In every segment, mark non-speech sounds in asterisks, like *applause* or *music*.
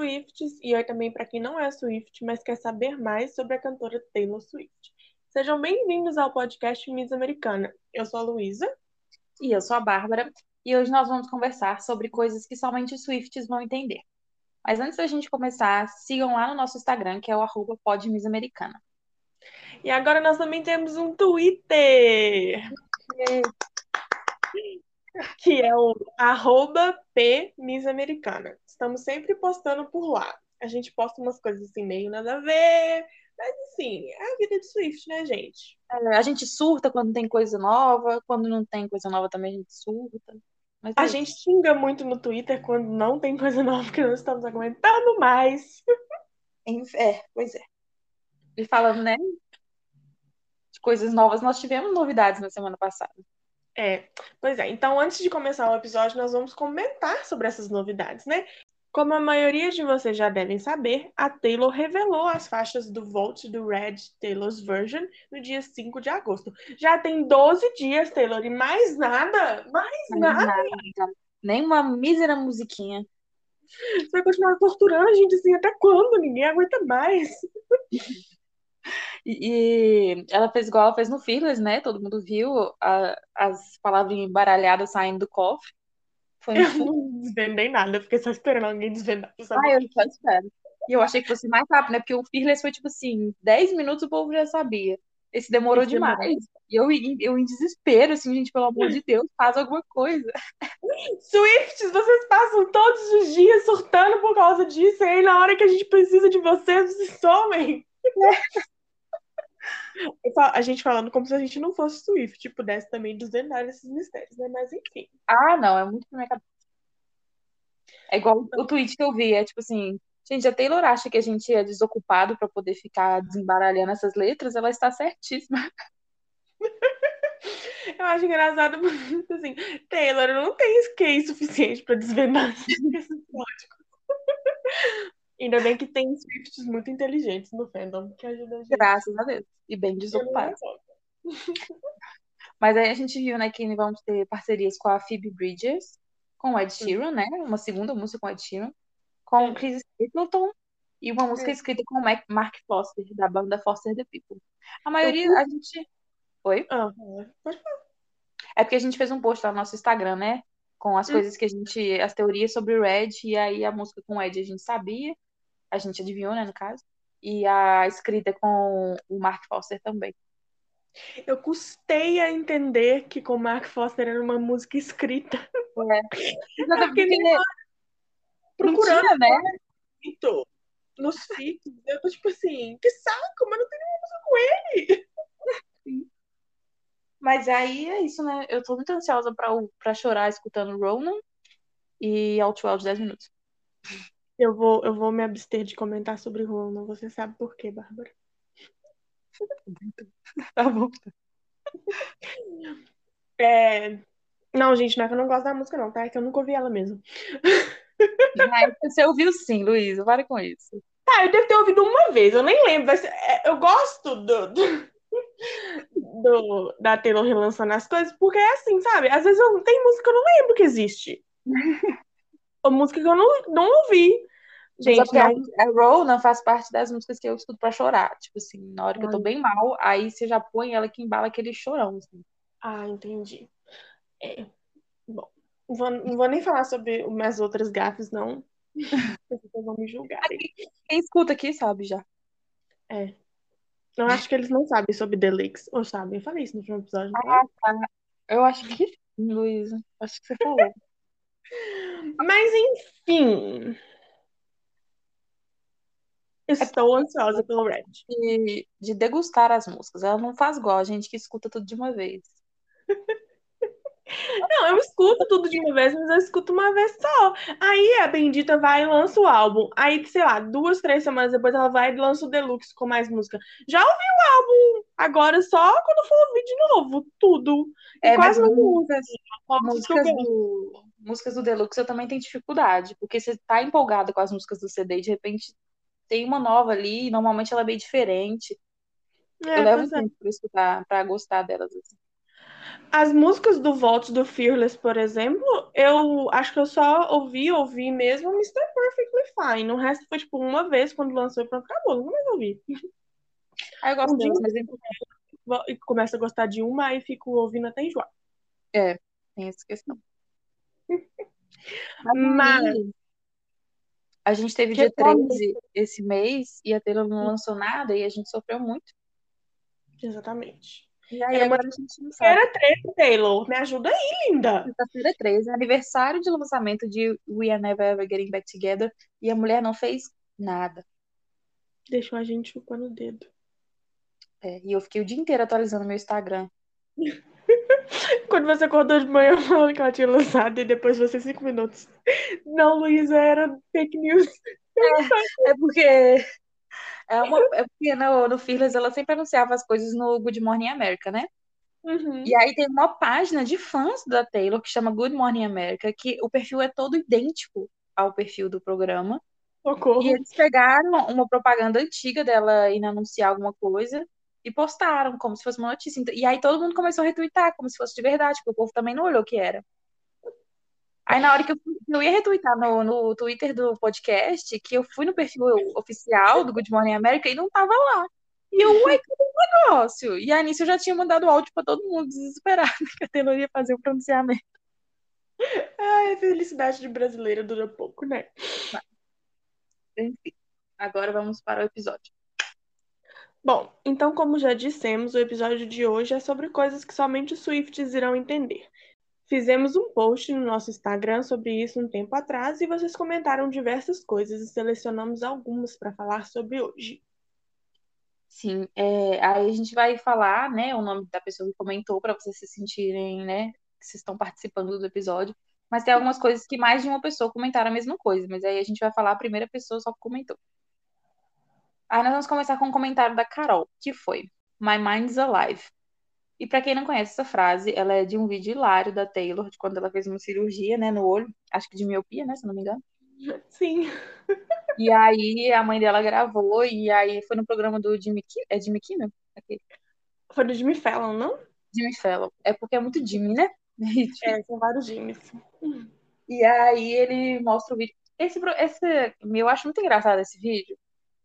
Swifts e oi também para quem não é Swift, mas quer saber mais sobre a cantora Taylor Swift. Sejam bem-vindos ao podcast Miss Americana. Eu sou a Luísa. E eu sou a Bárbara. E hoje nós vamos conversar sobre coisas que somente os Swifts vão entender. Mas antes da gente começar, sigam lá no nosso Instagram, que é o arroba podmissamericana. E agora nós também temos um Twitter! Que é o arroba pmissamericana. Estamos sempre postando por lá. A gente posta umas coisas assim meio nada a ver, mas assim, é a vida de Swift, né, gente? É, a gente surta quando tem coisa nova, quando não tem coisa nova também a gente surta. Mas a é gente xinga muito no Twitter quando não tem coisa nova que não estamos aguentando mais. É, pois é. E falando, né, de coisas novas, nós tivemos novidades na semana passada. É, pois é. Então, antes de começar o episódio, nós vamos comentar sobre essas novidades, né? Como a maioria de vocês já devem saber, a Taylor revelou as faixas do Volt do Red Taylor's Version no dia 5 de agosto. Já tem 12 dias, Taylor, e mais nada? Mais nada? nada. Nem uma mísera musiquinha. Você vai continuar torturando a gente assim até quando? Ninguém aguenta mais. *laughs* E, ela fez igual ela fez no Fearless, né? Todo mundo viu a, as palavras embaralhadas saindo do cofre. Foi. Eu não desvendei nada, fiquei só esperando alguém desvendar. Ah, eu só espero. E eu achei que fosse mais rápido, né? Porque o Fearless foi tipo assim, 10 minutos o povo já sabia. Esse demorou Esse demais. Demorou. E eu, eu em desespero, assim, gente, pelo amor de Deus, faz alguma coisa. *laughs* Swifts, vocês passam todos os dias surtando por causa disso, e aí na hora que a gente precisa de vocês, vocês somem. É. A gente falando como se a gente não fosse Swift, pudesse também desvendar esses mistérios, né? Mas enfim. Ah, não, é muito pra minha cabeça. É igual o tweet que eu vi, é tipo assim, gente, a Taylor acha que a gente é desocupado para poder ficar desembaralhando essas letras, ela está certíssima. *laughs* Eu acho engraçado porque, assim, Taylor não tem skate suficiente para desvendar esses códigos. Ainda bem que tem Swifts muito inteligentes no fandom que ajudam a gente. Graças a Deus. E bem desocupados. *laughs* Mas aí a gente viu, né, que vamos ter parcerias com a Phoebe Bridgers, com o Ed Sheeran, né? Uma segunda música com o Ed Sheeran, com o Chris Stapleton e uma música escrita com o Mark Foster, da banda Foster the People. A maioria, a gente. Oi? Ah, é porque a gente fez um post lá no nosso Instagram, né? Com as hum. coisas que a gente. As teorias sobre o Red, e aí a música com o Ed a gente sabia a gente adivinhou, né, no caso, e a escrita com o Mark Foster também. Eu custei a entender que com o Mark Foster era uma música escrita. É. *laughs* é porque ele... procurando tinha, né? nos feats. Eu tô tipo assim, que saco, mas não tem nenhuma música com ele. *laughs* Mas aí é isso, né? Eu tô muito ansiosa pra, pra chorar escutando Ronan e Outwell de 10 minutos. Eu vou, eu vou me abster de comentar sobre Ronan. Você sabe por quê, Bárbara? *laughs* tá bom. É... Não, gente, não é que eu não gosto da música, não, tá? É que eu nunca ouvi ela mesmo. *laughs* Mas você ouviu sim, Luísa. Para com isso. Tá, eu devo ter ouvido uma vez, eu nem lembro. É, eu gosto do, do, do, da Taylor relançando as coisas, porque é assim, sabe? Às vezes eu, tem música que eu não lembro que existe. *laughs* Ou música que eu não, não ouvi. Gente, não... a, a Ronan faz parte das músicas que eu escuto pra chorar. Tipo assim, na hora que eu tô bem mal, aí você já põe ela que embala aquele chorão, assim. Ah, entendi. É. Bom, não vou, não vou nem falar sobre minhas outras gafes, não. *laughs* Vocês vão me julgar. Quem escuta aqui sabe já. É. Eu acho que eles não sabem sobre Leaks. Ou sabem? Eu falei isso no último episódio. Ah, tá. Eu acho que sim, Luísa. Acho que você falou. *laughs* Mas enfim. Estou ansiosa pelo Red. De, de degustar as músicas. Ela não faz igual a gente que escuta tudo de uma vez. *laughs* Não, eu escuto tudo de uma vez, mas eu escuto uma vez só. Aí a Bendita vai e lança o álbum. Aí, sei lá, duas, três semanas depois ela vai e lança o Deluxe com mais música. Já ouvi o álbum, agora só quando for ouvir de novo, tudo. E é, quase mas músicas, músicas do, músicas do Deluxe eu também tenho dificuldade, porque você tá empolgada com as músicas do CD e de repente tem uma nova ali, e normalmente ela é bem diferente. É, eu levo é. tempo é. pra escutar, pra gostar delas. Assim. As músicas do Vault do Fearless, por exemplo, eu acho que eu só ouvi, ouvi mesmo Mr. Perfectly Fine. O resto foi tipo uma vez quando lançou e pronto, acabou. Nunca mais ouvi. Aí eu gosto Um delas, mas E começo a gostar de uma, aí fico ouvindo até enjoar. é, tem essa questão. *laughs* Mas- aí, a gente teve Que dia bom. 13 esse mês e a Taylor não lançou nada e a gente sofreu muito. Exatamente. E aí Era uma agora a gente não sabe. Era 13, Taylor. Me ajuda aí, linda. Sexta-feira 13, aniversário de lançamento de We Are Never Ever Getting Back Together e a mulher não fez nada. Deixou a gente chupando o dedo. É, e eu fiquei o dia inteiro atualizando meu Instagram. *laughs* Quando você acordou de manhã *laughs* falando que ela tinha lançado e depois você cinco minutos. Não, Luísa, era fake news. É porque é uma é porque no, no Fearless ela sempre anunciava as coisas no Good Morning America, né? Uhum. E aí tem uma página de fãs da Taylor que chama Good Morning America, que o perfil é todo idêntico ao perfil do programa. Socorro. E eles pegaram uma propaganda antiga dela indo anunciar alguma coisa e postaram como se fosse uma notícia. Então- E aí todo mundo começou a retweetar como se fosse de verdade, porque o povo também não olhou o que era. Aí na hora que eu, fui- eu ia retweetar no, no Twitter do podcast, que eu fui no perfil oficial do Good Morning America e não tava lá. E eu, ué, que negócio? E aí nisso eu já tinha mandado áudio pra todo mundo, desesperado, *laughs* que a Taylor ia fazer o pronunciamento. Ai, a felicidade de brasileira dura pouco, né? Enfim, agora vamos para o episódio. Bom, então, como já dissemos, o episódio de hoje é sobre coisas que somente os Swifts irão entender. Fizemos um post no nosso Instagram sobre isso um tempo atrás e vocês comentaram diversas coisas e selecionamos algumas para falar sobre hoje. Sim, é, aí a gente vai falar, né, o nome da pessoa que comentou para vocês se sentirem, né, que vocês estão participando do episódio. Mas tem algumas coisas que mais de uma pessoa comentaram a mesma coisa, mas aí a gente vai falar a primeira pessoa só que comentou. Aí nós vamos começar com um comentário da Carol, que foi My Mind's Alive. E para quem não conhece essa frase, ela é de um vídeo hilário da Taylor, de quando ela fez uma cirurgia, né, no olho, acho que de miopia, né, se não me engano. Sim, E aí a mãe dela gravou, e aí foi no programa do Jimmy, Ki- é Jimmy Kimmel? Aquele. foi do Jimmy Fallon, não? Jimmy Fallon. É porque é muito Jimmy, né? *laughs* É, são vários Jimmys. E aí ele mostra o vídeo. Esse, esse, eu acho muito engraçado esse vídeo,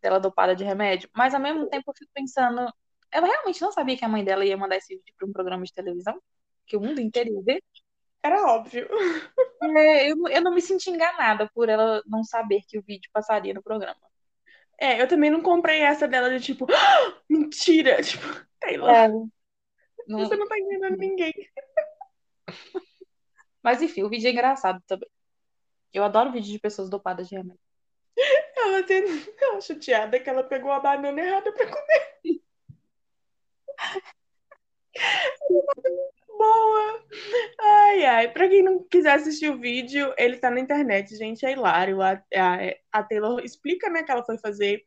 dela dopada de remédio, mas ao mesmo tempo eu fico pensando, ela realmente não sabia que a mãe dela ia mandar esse vídeo para um programa de televisão? Que o mundo inteiro ia ver? Era óbvio. É, eu, não- eu não me senti enganada por ela não saber que o vídeo passaria no programa. É, eu também não comprei essa dela de tipo, "Ah, mentira! *laughs* Tipo, Taylor, É, não- você não tá enganando ninguém. Mas enfim, o vídeo é engraçado também. Eu adoro vídeo de pessoas dopadas de remédio. Ela sendo ela chateada que ela pegou a banana errada pra comer. Boa! Ai, ai. Pra quem não quiser assistir o vídeo, ele tá na internet, gente. É hilário. A, a, a Taylor explica, né, que ela foi fazer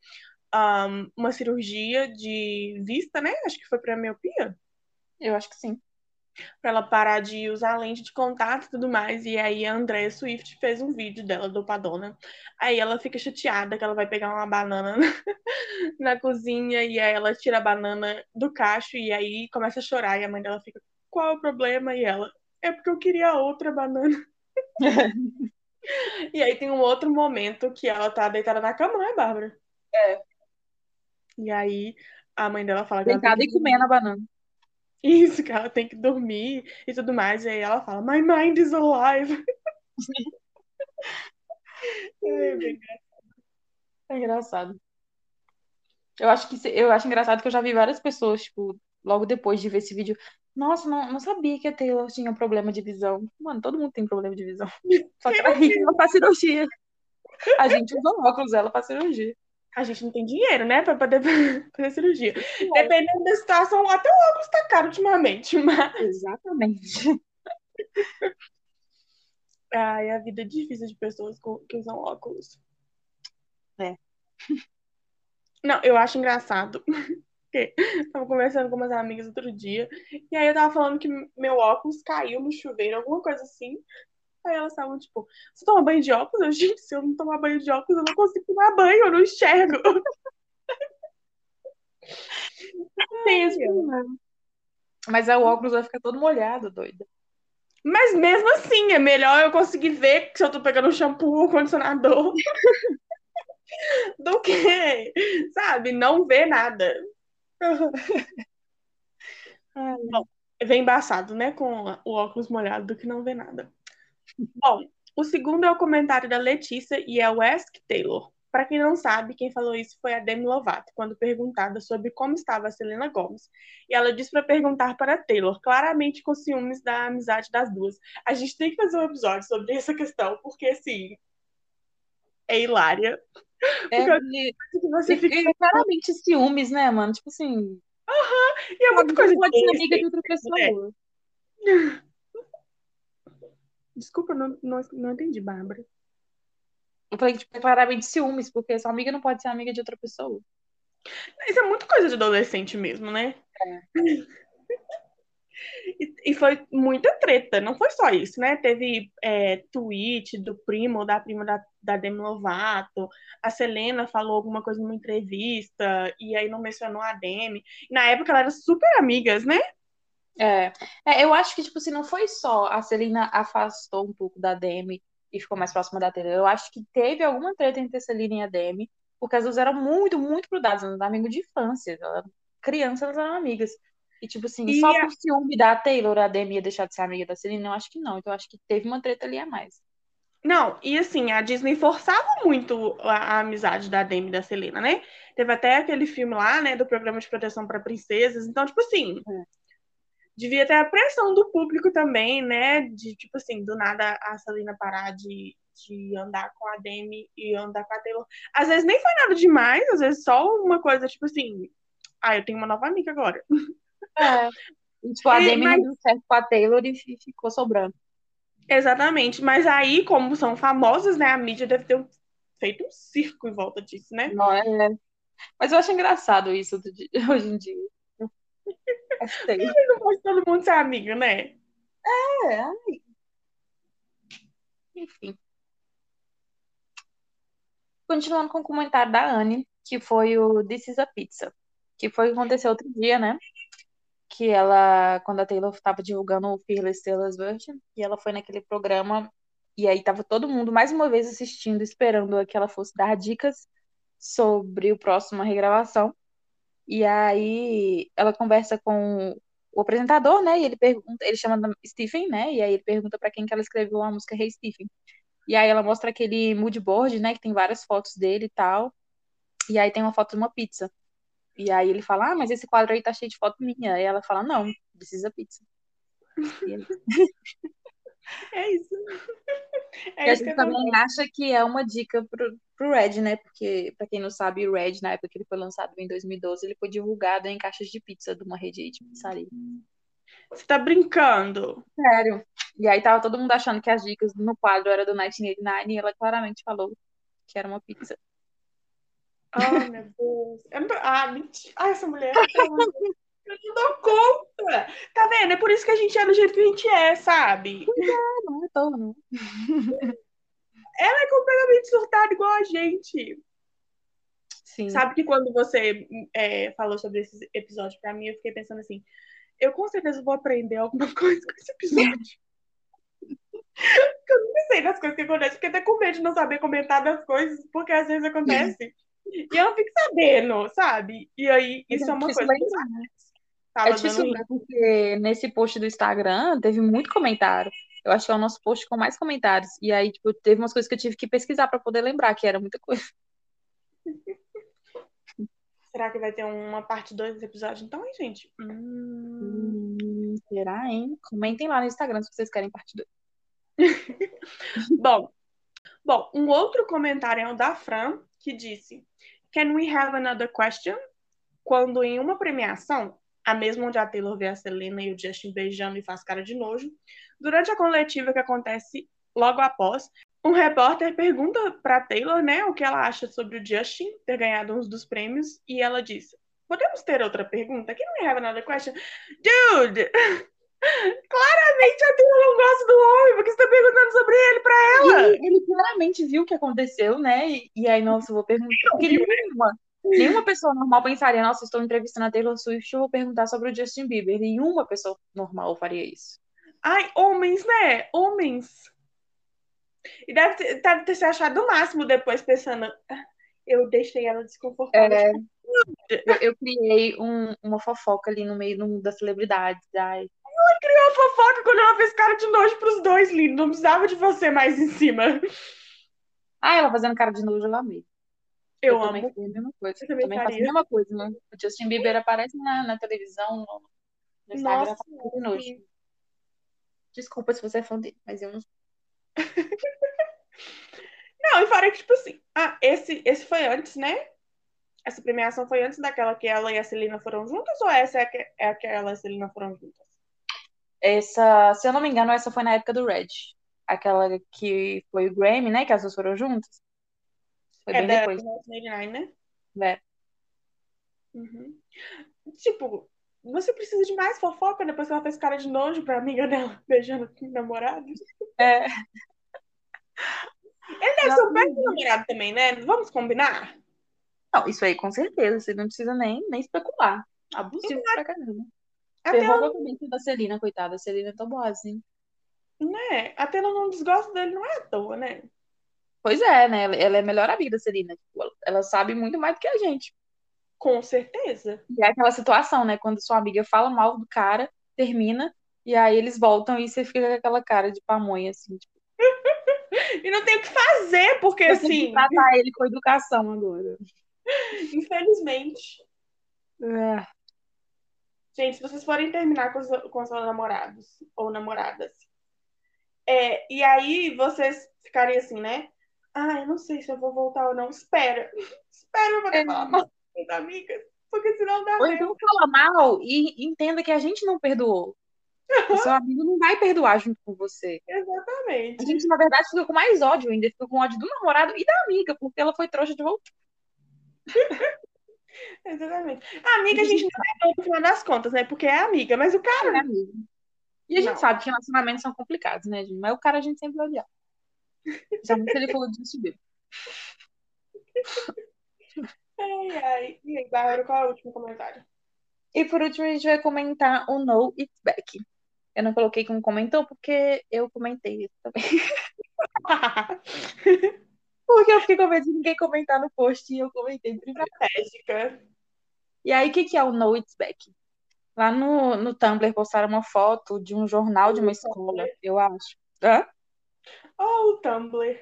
um, uma cirurgia de vista, né? Acho que foi pra miopia. Eu acho que sim. Pra ela parar de usar lente de contato e tudo mais. E aí a Andrea Swift fez um vídeo dela dopadona. Aí ela fica chateada que ela vai pegar uma banana *laughs* na cozinha e aí ela tira a banana do cacho e aí começa a chorar. E a mãe dela fica, qual é o problema? E ela, é porque eu queria outra banana. *laughs* E aí tem um outro momento que ela tá deitada na cama, não é, Bárbara? É. E aí a mãe dela fala que ela tem Deitada e comendo a banana. Isso, que ela tem que dormir e tudo mais. E aí ela fala, My mind is alive. *laughs* É, bem É engraçado. Eu acho que eu acho engraçado que eu já vi várias pessoas, tipo, logo depois de ver esse vídeo. Nossa, não, não sabia que a Taylor tinha problema de visão. Mano, todo mundo tem problema de visão. *laughs* Só que ela é rica e não faz cirurgia. A gente usa óculos, ela faz cirurgia. A gente não tem dinheiro, né, pra poder *laughs* fazer cirurgia. Dependendo da situação, até o óculos tá caro ultimamente, *laughs* mas Exatamente. ai, a vida é difícil de pessoas que usam óculos. É. *laughs* Não, eu acho engraçado. Porque tava conversando com umas amigas outro dia, e aí eu tava falando que meu óculos caiu no chuveiro, alguma coisa assim. Aí elas estavam tipo, você toma banho de óculos? Eu, gente, se eu não tomar banho de óculos, eu não consigo tomar banho, eu não enxergo. *laughs* Tem esse problema. Mas aí o óculos vai ficar todo molhado, doida. Mas mesmo assim, é melhor eu conseguir ver se eu tô pegando shampoo ou condicionador *laughs* do que, sabe, não ver nada. *laughs* Bom, vem embaçado, né? Com o óculos molhado do que não ver nada. Bom, o segundo é o comentário da Letícia e é o Ask Taylor. Para quem não sabe, quem falou isso foi a Demi Lovato, quando perguntada sobre como estava a Selena Gomez. E ela disse para perguntar para Taylor, claramente com ciúmes da amizade das duas. A gente tem que fazer um episódio sobre essa questão, porque assim. É hilária. É, porque você fica... é claramente ciúmes, né, mano? Tipo assim. Aham, uhum. e é muita coisa. pode ser amiga de outra pessoa. É. Desculpa, não, não, não entendi, Bárbara. Eu falei que, tipo, é claramente ciúmes, porque sua amiga não pode ser amiga de outra pessoa. Isso é muito coisa de adolescente mesmo, né? É. *laughs* e, e, foi muita treta, não foi só isso, né? Teve é, tweet do primo, da prima da, da Demi Lovato, a Selena falou alguma coisa numa entrevista, e aí não mencionou a Demi. E na época elas eram super amigas, né? É. é, eu acho que, tipo assim, não foi só a Selena afastou um pouco da Demi e ficou mais próxima da Taylor. Eu acho que teve alguma treta entre a Celina e a Demi, porque as duas eram muito, muito grudadas, eram amigos de infância. Crianças, elas eram amigas. E, tipo assim, e só a... por ciúme da Taylor, a Demi ia deixar de ser amiga da Celina? Eu acho que não. Então, eu acho que teve uma treta ali a mais. Não, e assim, a Disney forçava muito a, a amizade da Demi e da Selena, né? Teve até aquele filme lá, né, do programa de proteção para princesas. Então, tipo assim, é devia ter a pressão do público também, né? De, tipo assim, do nada a Selena parar de, de andar com a Demi e andar com a Taylor. Às vezes nem foi nada demais, às vezes só uma coisa, tipo assim, ah, eu tenho uma nova amiga agora. É. *laughs* Tipo, a Demi mas... não deu certo com a Taylor e ficou sobrando. Exatamente, mas aí, como são famosas, né, a mídia deve ter feito um circo em volta disso, né? Não é. Mas eu acho engraçado isso *laughs* hoje em dia. Gostei. Não pode todo mundo ser amigo, né? É, ai. Enfim. Continuando com o comentário da Anne, que foi o This is a Pizza. Que foi o que aconteceu outro dia, né? Que ela, quando a Taylor estava divulgando o Fearless Taylor's Version, e ela foi naquele programa, e aí tava todo mundo mais uma vez assistindo, esperando que ela fosse dar dicas sobre o próximo regravação. E aí ela conversa com o apresentador, né? E ele pergunta, ele chama Stephen, né? E aí ele pergunta para quem que ela escreveu a música Hey Stephen. E aí ela mostra aquele mood board, né? Que tem várias fotos dele e tal. E aí tem uma foto de uma pizza. E aí ele fala, ah, mas esse quadro aí tá cheio de foto minha. E ela fala, não, precisa pizza. *laughs* É isso. É e a gente também acha que é uma dica pro, pro Red, né? Porque, pra quem não sabe, o Red, na época que ele foi lançado em 2012, ele foi divulgado em caixas de pizza de uma rede de pizzaria. Você tá brincando? Sério. E aí tava todo mundo achando que as dicas no quadro era do 1989 e ela claramente falou que era uma pizza. Ai, meu Deus. Ah, mentira. Ai, essa mulher. *laughs* Eu não dou conta. Tá vendo? É por isso que a gente é do jeito que a gente é, sabe? É, não é tão, não. *laughs* Ela é completamente surtada igual a gente. Sim. Sabe que quando você é, falou sobre esse episódio pra mim, eu fiquei pensando assim, eu com certeza vou aprender alguma *laughs* coisa com esse episódio. *laughs* eu não sei das coisas que acontecem, porque até com medo de não saber comentar das coisas, porque às vezes acontece. e eu não fico sabendo, sabe? E aí, isso é, é uma coisa. Lembrar, né? É difícil ver, porque nesse post do Instagram teve muito comentário. Eu acho que é o nosso post com mais comentários. E aí, tipo, teve umas coisas que eu tive que pesquisar para poder lembrar, que era muita coisa. *laughs* Será que vai ter uma parte 2 desse episódio, então, hein, gente? Hum... Hum, será, hein? Comentem lá no Instagram se vocês querem parte 2. *laughs* bom, bom, um outro comentário é o da Fran, que disse: Can we have another question? Quando em uma premiação, a mesma onde a Taylor vê a Selena e o Justin beijando e faz cara de nojo. Durante a coletiva que acontece logo após, um repórter pergunta para Taylor, né, o que ela acha sobre o Justin ter ganhado uns dos prêmios e ela diz: "Podemos ter outra pergunta? Can we have another question?" Dude, *laughs* Claramente a Taylor não gosta do homem, porque você tá perguntando sobre ele pra ela. Ele, ele claramente viu o que aconteceu, né? E, e aí, nossa, eu vou perguntar. Porque ele, Nenhuma pessoa normal pensaria, nossa, estou entrevistando a Taylor Swift, eu vou perguntar sobre o Justin Bieber. Nenhuma pessoa normal faria isso. Ai, homens, né? Homens. E deve ter, deve ter se achado o máximo depois, pensando, "Ah, eu deixei ela desconfortável. É, eu, eu criei um- uma fofoca ali no meio do mundo das celebridades. Ai, Criou fofoca quando ela fez cara de nojo pros dois, lindo. Não precisava de você mais em cima. Ah, ela fazendo cara de nojo, eu amei. Eu, também amo. faria a mesma coisa. Eu também também faço a mesma coisa, né? O Justin Bieber aparece na, na televisão, no, no Instagram, Nossa, de. Desculpa se você é fã dele, mas eu não sou. *laughs* Não, e fora que, tipo assim, ah, esse, esse foi antes, né? Essa premiação foi antes daquela que ela e a Celina foram juntas, ou essa é a que, é a que ela e a Celina foram juntas? Essa, se eu não me engano, essa foi na época do Red. Aquela que foi o Grammy, né? Que as duas foram juntas. Foi É bem da depois. 1989, né? né? Uhum. Tipo, você precisa de mais fofoca depois que ela fez cara de nojo pra amiga dela *laughs* beijando com o namorado? É. Ele deve ser um péssimo namorado também, né? Vamos combinar? Não, isso aí com certeza. Você não precisa nem, nem especular. Abusivo pra caramba. Até Ferrou ela, a da Celina, coitada. A Celina é tão boazinha. né? Até ela não desgosta dele, não é à toa, né? Pois é, né? Ela- é a melhor amiga da Celina. Tipo, ela- sabe muito mais do que a gente. Com certeza. E é aquela situação, né? Quando sua amiga fala mal do cara, termina, e aí eles voltam e você fica com aquela cara de pamonha, assim, tipo, *laughs* E não tem o que fazer, porque eu tenho que assim, tratar ele com educação agora. infelizmente. É. Gente, se vocês forem terminar com, os- com seus namorados ou namoradas, é, e aí vocês ficarem assim, né? Ah, eu não sei se eu vou voltar ou não. Espera. *laughs* Espera eu poder É. falar mal com as amigas. Porque senão dá Ou merda. então fala mal e entenda que a gente não perdoou. O seu amigo não vai perdoar junto com você. A Exatamente. gente, na verdade, fica com mais ódio ainda. Fica com ódio do namorado e da amiga, porque ela foi trouxa de volta. *laughs* Exatamente. A amiga a gente não é no final das contas, né? Porque é amiga, mas o cara. É amiga. E a gente Não. sabe que relacionamentos são complicados, né, gente? Mas o cara a gente sempre vai odiar. Já muito ele falou disso dele. Ai, ai. E aí, Bárbara, qual é o último comentário? E por último, a gente vai comentar o No It's Back. Eu não coloquei como comentou porque eu comentei isso também. *laughs* Porque eu fiquei com medo de ninguém comentar no post e eu comentei primeiro. Estratégica. E aí, o que, que é o No It's Back? Lá no, no Tumblr postaram uma foto de um jornal de uma escola, eu acho. Hã? Oh, o Tumblr.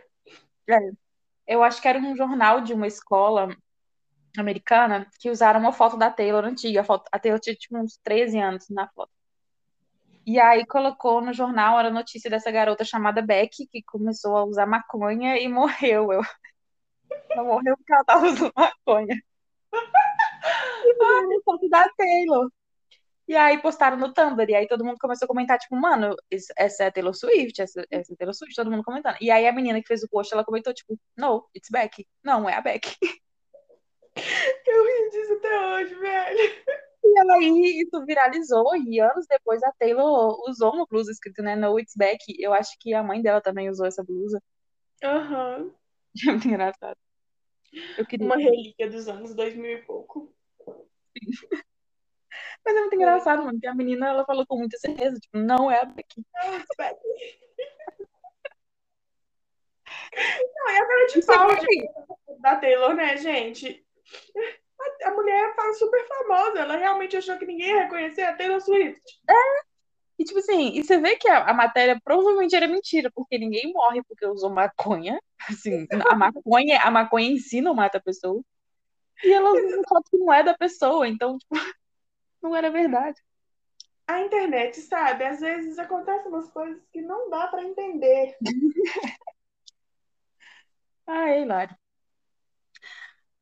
Eu acho que era um jornal de uma escola americana que usaram uma foto da Taylor antiga. A, foto, a Taylor tinha tipo uns 13 anos na foto. E aí colocou no jornal era a notícia dessa garota chamada Becky, que começou a usar maconha e morreu. Eu... *laughs* Ela morreu porque ela tava usando maconha. *laughs* E uma foto da Taylor. E aí postaram no Tumblr, e aí todo mundo começou a comentar, tipo, mano, essa é a Taylor Swift, essa, essa é a Taylor Swift, todo mundo comentando. E aí a menina que fez o post, ela comentou, tipo, no, it's Becky. Não, é a Becky. *laughs* Eu ri disso até hoje, velho. E aí isso viralizou, e anos depois a Taylor usou uma blusa escrita, né, no, it's Becky. Eu acho que a mãe dela também usou essa blusa. Aham. *laughs* É muito engraçado. Eu queria. Uma relíquia dos anos 2000 e pouco. Mas é muito engraçado, mano, que a menina, ela falou com muita certeza, tipo, não é a Becky. Não, e a cara de é pau de- da Taylor, né, gente? A, a mulher tá super famosa. Ela realmente achou que ninguém ia reconhecer a Taylor Swift. E tipo assim, e você vê que a, a matéria provavelmente era mentira, porque ninguém morre porque usou maconha. *laughs* Assim, a maconha, a maconha em si não mata a pessoa. E ela usa foto que não é da pessoa, então, tipo, não era verdade. A internet, sabe? Às vezes acontecem umas coisas que não dá pra entender. *laughs* Ah, hilário.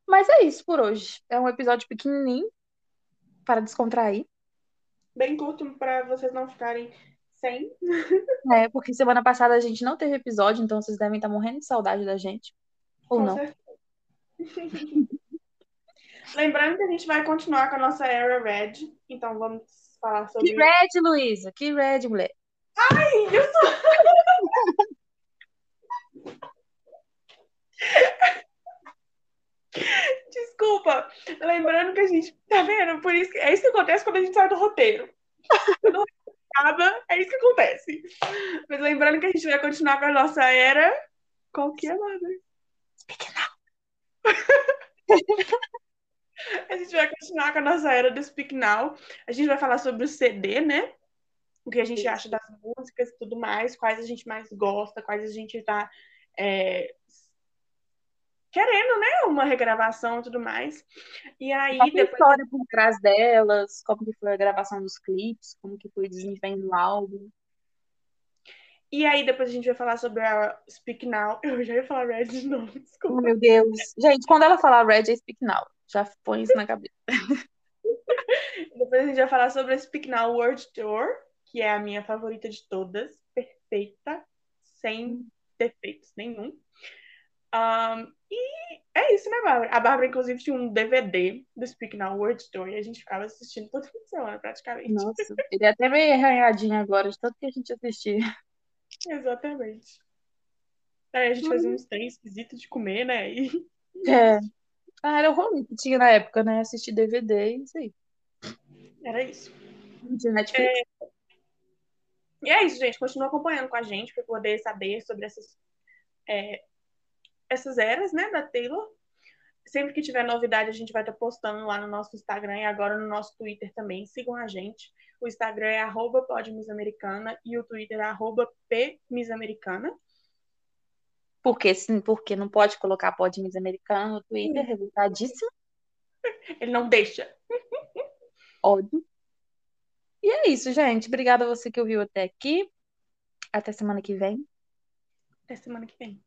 Mas é isso por hoje. É um episódio pequenininho para descontrair. Bem curto pra vocês não ficarem sem. *laughs* É, porque semana passada a gente não teve episódio, então vocês devem estar morrendo de saudade da gente. Ou Com não. certeza. *laughs* Lembrando que a gente vai continuar com a nossa Era Red. Então vamos falar sobre. Que red, Luísa! Que red, mulher! Ai, eu sou... *laughs* Desculpa. Lembrando que a gente. Tá vendo? Por isso que... É isso que acontece quando a gente sai do roteiro. Quando acaba, é isso que acontece. Mas lembrando que a gente vai continuar com a nossa era. Qual que é, Mother? Speak now. *laughs* A gente vai continuar com a nossa era do Speak Now. A gente vai falar sobre o CD, né? O que a gente acha das músicas e tudo mais, quais a gente mais gosta, quais a gente tá é, querendo, né? Uma regravação e tudo mais. E aí, Qual é a depois. história por trás delas? Como que foi a gravação dos clipes? Como que foi o desempenho do álbum? E aí, depois a gente vai falar sobre a Speak Now. *laughs* Eu já ia falar Red de novo, desculpa. meu Deus. Gente, quando ela falar Red, é Speak Now. Já põe isso na cabeça. *laughs* Depois a gente vai falar sobre a Speak Now World Tour, que é a minha favorita de todas, perfeita, sem defeitos nenhum. Um, e é isso, né, Bárbara? A Bárbara, inclusive, tinha um DVD do Speak Now World Tour e a gente ficava assistindo todo fim de semana, praticamente. Nossa, ele é até meio arranhadinho agora, de tanto que a gente assistia. Exatamente. Aí a gente fazia uns trem esquisitos de comer, né? E É. Ah, era o rolê que tinha na época, né? Assistir DVD e isso aí. era isso. Não tinha Netflix. E é isso, gente. Continua acompanhando com a gente para poder saber sobre essas, é, essas eras, né, da Taylor. Sempre que tiver novidade, a gente vai estar postando lá no nosso Instagram e agora no nosso Twitter também. Sigam a gente. O Instagram é arroba podmissamericana e o Twitter é arroba pmissamericana. Porque, sim, porque não pode colocar pod Miss Americano no Twitter, revoltadíssimo, *laughs* Ele não deixa. ódio. E é isso, gente. Obrigada a você que ouviu até aqui. Até semana que vem. Até semana que vem.